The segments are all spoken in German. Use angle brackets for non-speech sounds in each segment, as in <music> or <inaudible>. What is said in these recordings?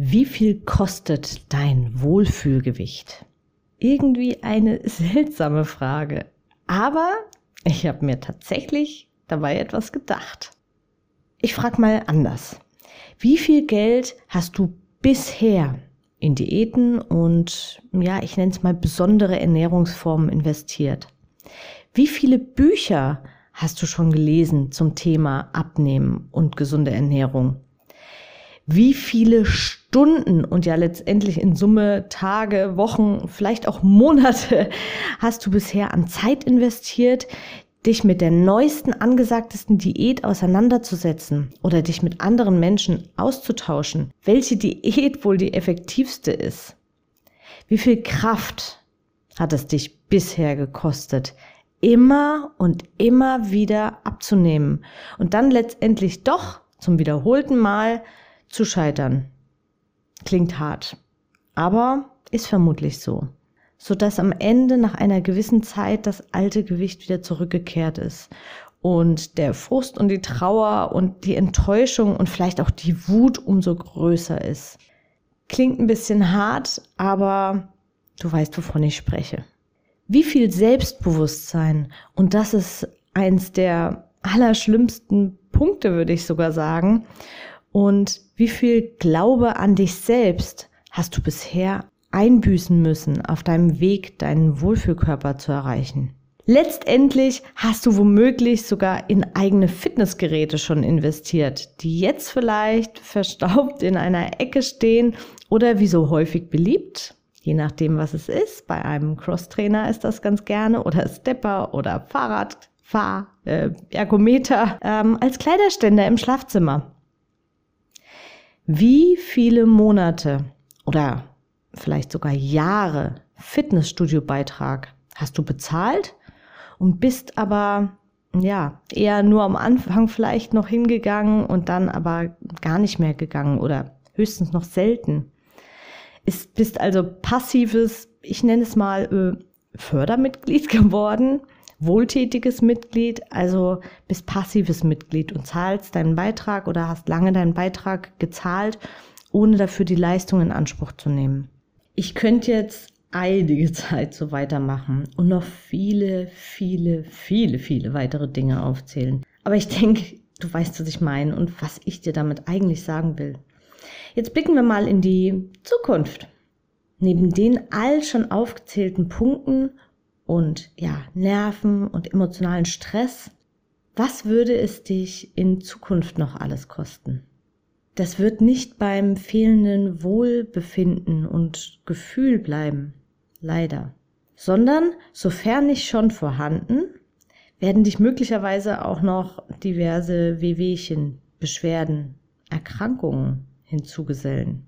Wie viel kostet dein Wohlfühlgewicht? Irgendwie eine <laughs> seltsame Frage. Aber ich habe mir tatsächlich dabei etwas gedacht. Ich frage mal anders. Wie viel Geld hast du bisher in Diäten und, ja, ich nenne es mal besondere Ernährungsformen investiert? Wie viele Bücher hast du schon gelesen zum Thema Abnehmen und gesunde Ernährung? Wie viele Stunden und ja letztendlich in Summe Tage, Wochen, vielleicht auch Monate <laughs> hast du bisher an Zeit investiert, dich mit der neuesten, angesagtesten Diät auseinanderzusetzen oder dich mit anderen Menschen auszutauschen, welche Diät wohl die effektivste ist? Wie viel Kraft hat es dich bisher gekostet, immer und immer wieder abzunehmen und dann letztendlich doch zum wiederholten Mal zu scheitern? Klingt hart, aber ist vermutlich so, so dass am Ende nach einer gewissen Zeit das alte Gewicht wieder zurückgekehrt ist und der Frust und die Trauer und die Enttäuschung und vielleicht auch die Wut umso größer ist. Klingt ein bisschen hart, aber du weißt, wovon ich spreche. Wie viel Selbstbewusstsein, und das ist eins der allerschlimmsten Punkte, würde ich sogar sagen, und wie viel Glaube an dich selbst hast du bisher einbüßen müssen auf deinem Weg, deinen Wohlfühlkörper zu erreichen? Letztendlich hast du womöglich sogar in eigene Fitnessgeräte schon investiert, die jetzt vielleicht verstaubt in einer Ecke stehen oder wie so häufig beliebt, je nachdem was es ist. Bei einem Crosstrainer ist das ganz gerne oder Stepper oder Fahrradfahr, äh, Ergometer ähm, als Kleiderständer im Schlafzimmer. Wie viele Monate oder vielleicht sogar Jahre Fitnessstudio-Beitrag hast du bezahlt und bist aber ja eher nur am Anfang vielleicht noch hingegangen und dann aber gar nicht mehr gegangen oder höchstens noch selten. Ist, bist also passives, ich nenne es mal äh, Fördermitglied <laughs> geworden wohltätiges Mitglied, also bist passives Mitglied und zahlst deinen Beitrag oder hast lange deinen Beitrag gezahlt, ohne dafür die Leistung in Anspruch zu nehmen. Ich könnte jetzt einige <laughs> Zeit so weitermachen und noch viele, viele, viele, viele weitere Dinge aufzählen. Aber ich denke, du weißt, was ich meine und was ich dir damit eigentlich sagen will. Jetzt blicken wir mal in die Zukunft. Neben den all schon aufgezählten Punkten und ja, Nerven und emotionalen Stress, was würde es dich in Zukunft noch alles kosten? Das wird nicht beim fehlenden Wohlbefinden und Gefühl bleiben, leider, sondern sofern nicht schon vorhanden, werden dich möglicherweise auch noch diverse Wehwehchen, Beschwerden, Erkrankungen hinzugesellen.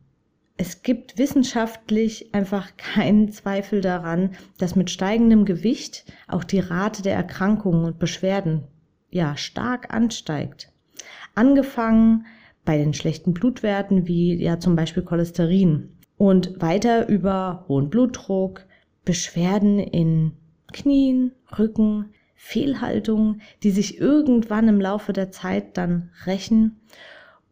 Es gibt wissenschaftlich einfach keinen Zweifel daran, dass mit steigendem Gewicht auch die Rate der Erkrankungen und Beschwerden ja stark ansteigt. Angefangen bei den schlechten Blutwerten wie ja zum Beispiel Cholesterin und weiter über hohen Blutdruck, Beschwerden in Knien, Rücken, Fehlhaltungen, die sich irgendwann im Laufe der Zeit dann rächen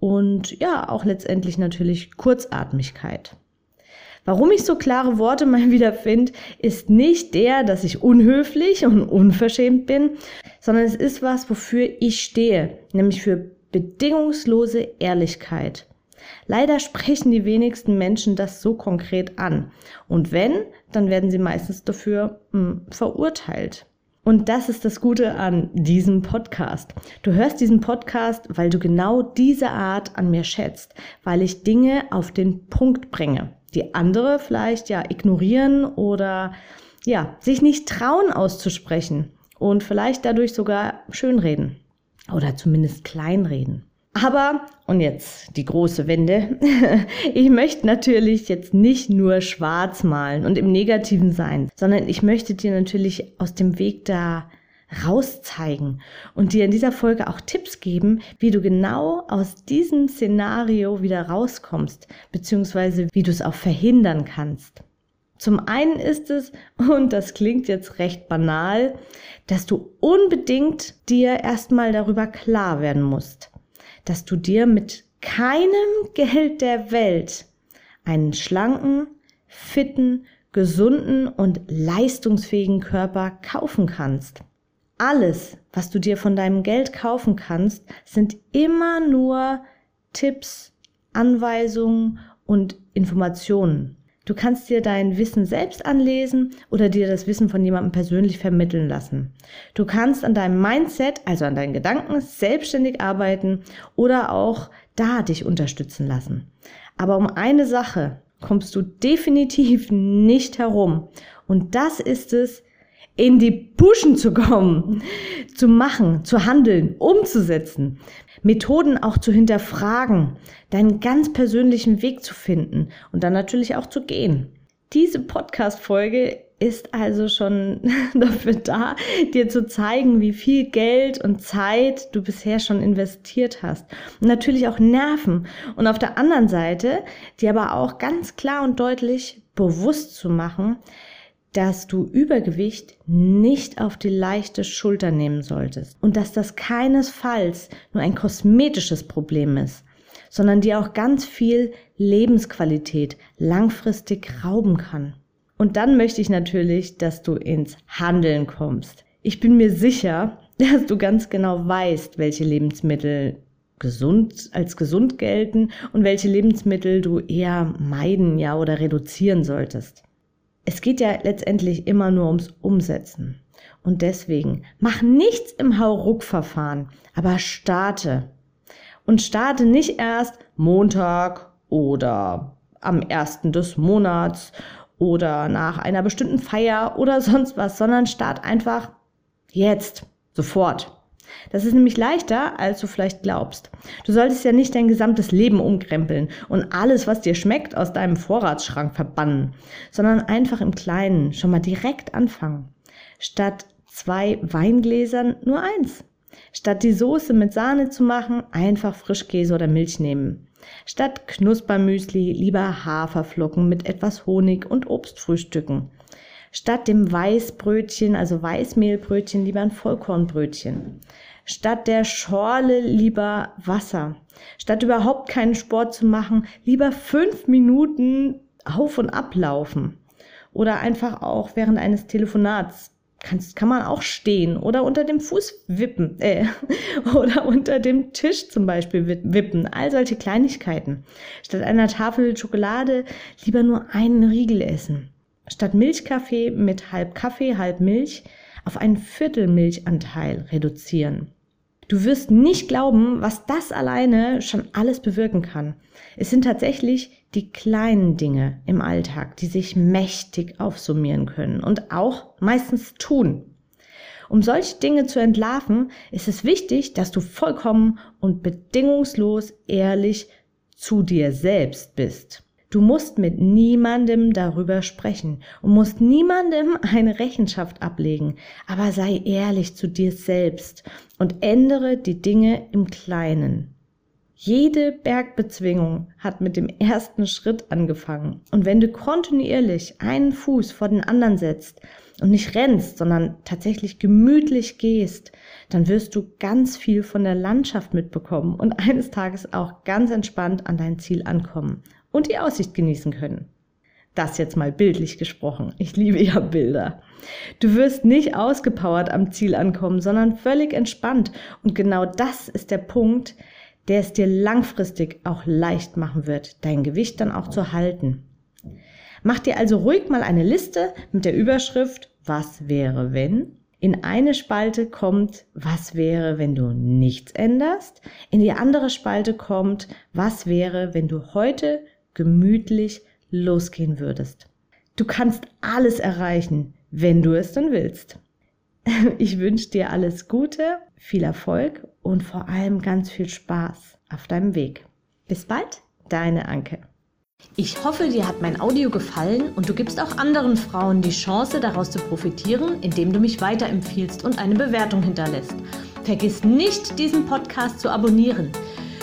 und ja, auch letztendlich natürlich Kurzatmigkeit. Warum ich so klare Worte mal <laughs> wieder finde, ist nicht der, dass ich unhöflich und unverschämt bin, sondern es ist was, wofür ich stehe, nämlich für bedingungslose Ehrlichkeit. Leider sprechen die wenigsten Menschen das so konkret an. Und wenn, dann werden sie meistens dafür mh, hm, verurteilt. Und das ist das Gute an diesem Podcast. Du hörst diesen Podcast, weil du genau diese Art an mir schätzt, weil ich Dinge auf den Punkt bringe, die andere vielleicht ja ignorieren oder ja, sich nicht trauen auszusprechen und vielleicht dadurch sogar schönreden oder zumindest kleinreden. Aber, und jetzt die große Wende, <laughs> ich möchte natürlich jetzt nicht nur schwarz malen und im Negativen sein, sondern ich möchte dir natürlich aus dem Weg da rauszeigen und dir in dieser Folge auch Tipps geben, wie du genau aus diesem Szenario wieder rauskommst, beziehungsweise wie du es auch verhindern kannst. Zum einen ist es, und das klingt jetzt recht banal, dass du unbedingt dir erstmal darüber klar werden musst, dass du dir mit keinem Geld der Welt einen schlanken, fitten, gesunden und leistungsfähigen Körper kaufen kannst. Alles, was du dir von deinem Geld kaufen kannst, sind immer nur Tipps, Anweisungen und Informationen. Du kannst dir dein Wissen selbst anlesen oder dir das Wissen von jemandem persönlich vermitteln lassen. Du kannst an deinem Mindset, also an deinen Gedanken, selbstständig arbeiten oder auch da dich unterstützen lassen. Aber um eine Sache kommst du definitiv nicht herum. Und das ist es, in die Puschen zu kommen, zu machen, zu handeln, umzusetzen, Methoden auch zu hinterfragen, deinen ganz persönlichen Weg zu finden und dann natürlich auch zu gehen. Diese Podcast-Folge ist also schon <laughs> dafür da, dir zu zeigen, wie viel Geld und Zeit du bisher schon investiert hast. Und natürlich auch Nerven. Und auf der anderen Seite, dir aber auch ganz klar und deutlich bewusst zu machen, dass du Übergewicht nicht auf die leichte Schulter nehmen solltest und dass das keinesfalls nur ein kosmetisches Problem ist, sondern dir auch ganz viel Lebensqualität langfristig rauben kann. Und dann möchte ich natürlich, dass du ins Handeln kommst. Ich bin mir sicher, <laughs> dass du ganz genau weißt, welche Lebensmittel gesund als gesund gelten und welche Lebensmittel du eher meiden, ja, oder reduzieren solltest es geht ja letztendlich immer nur ums Umsetzen. Und deswegen mach nichts im Hauruck-Verfahren, aber starte. Und starte nicht erst Montag oder am ersten des Monats oder nach einer bestimmten Feier oder sonst was, sondern start einfach jetzt, sofort. Das ist nämlich leichter, als du vielleicht glaubst. Du solltest ja nicht dein gesamtes Leben umkrempeln und alles, was dir schmeckt, aus deinem Vorratsschrank verbannen, sondern einfach im Kleinen schon mal direkt anfangen. Statt zwei Weingläsern nur eins. Statt die Soße mit Sahne zu machen, einfach Frischkäse oder Milch nehmen. Statt Knuspermüsli lieber Haferflocken mit etwas Honig und Obst frühstücken. Statt dem Weißbrötchen, also Weißmehlbrötchen, lieber ein Vollkornbrötchen. Statt der Schorle lieber Wasser. Statt überhaupt keinen Sport zu machen, lieber fünf Minuten auf und ablaufen. Oder einfach auch während eines Telefonats kann, kann man auch stehen oder unter dem Fuß wippen äh, <laughs> oder unter dem Tisch zum Beispiel wippen. All solche Kleinigkeiten. Statt einer Tafel Schokolade lieber nur einen Riegel essen statt Milchkaffee mit halb Kaffee, halb Milch auf einen Viertel Milchanteil reduzieren. Du wirst nicht glauben, was das alleine schon alles bewirken kann. Es sind tatsächlich die kleinen Dinge im Alltag, die sich mächtig aufsummieren können und auch meistens tun. Um solche Dinge zu entlarven, ist es wichtig, dass du vollkommen und bedingungslos ehrlich zu dir selbst bist. Du musst mit niemandem darüber sprechen und musst niemandem eine Rechenschaft ablegen, aber sei ehrlich zu dir selbst und ändere die Dinge im Kleinen. Jede Bergbezwingung hat mit dem ersten Schritt angefangen. Und wenn du kontinuierlich einen Fuß vor den anderen setzt und nicht rennst, sondern tatsächlich gemütlich gehst, dann wirst du ganz viel von der Landschaft mitbekommen und eines Tages auch ganz entspannt an dein Ziel ankommen und die Aussicht genießen können. Das jetzt mal bildlich gesprochen. Ich liebe ja Bilder. Du wirst nicht ausgepowert am Ziel ankommen, sondern völlig entspannt. Und genau das ist der Punkt, der es dir langfristig auch leicht machen wird, dein Gewicht dann auch zu halten. Mach dir also ruhig mal eine Liste mit der Überschrift Was wäre wenn? In eine Spalte kommt, was wäre, wenn du nichts änderst? In die andere Spalte kommt, was wäre, wenn du heute gemütlich losgehen würdest. Du kannst alles erreichen, wenn du es dann willst. <laughs> Ich wünsche dir alles Gute, viel Erfolg und vor allem ganz viel Spaß. auf deinem Weg. Bis bald, deine Anke. Ich hoffe, dir hat mein Audio gefallen und du gibst auch anderen Frauen die Chance, daraus zu profitieren, indem du mich weiterempfiehlst und eine Bewertung hinterlässt. Vergiss nicht, diesen Podcast zu abonnieren.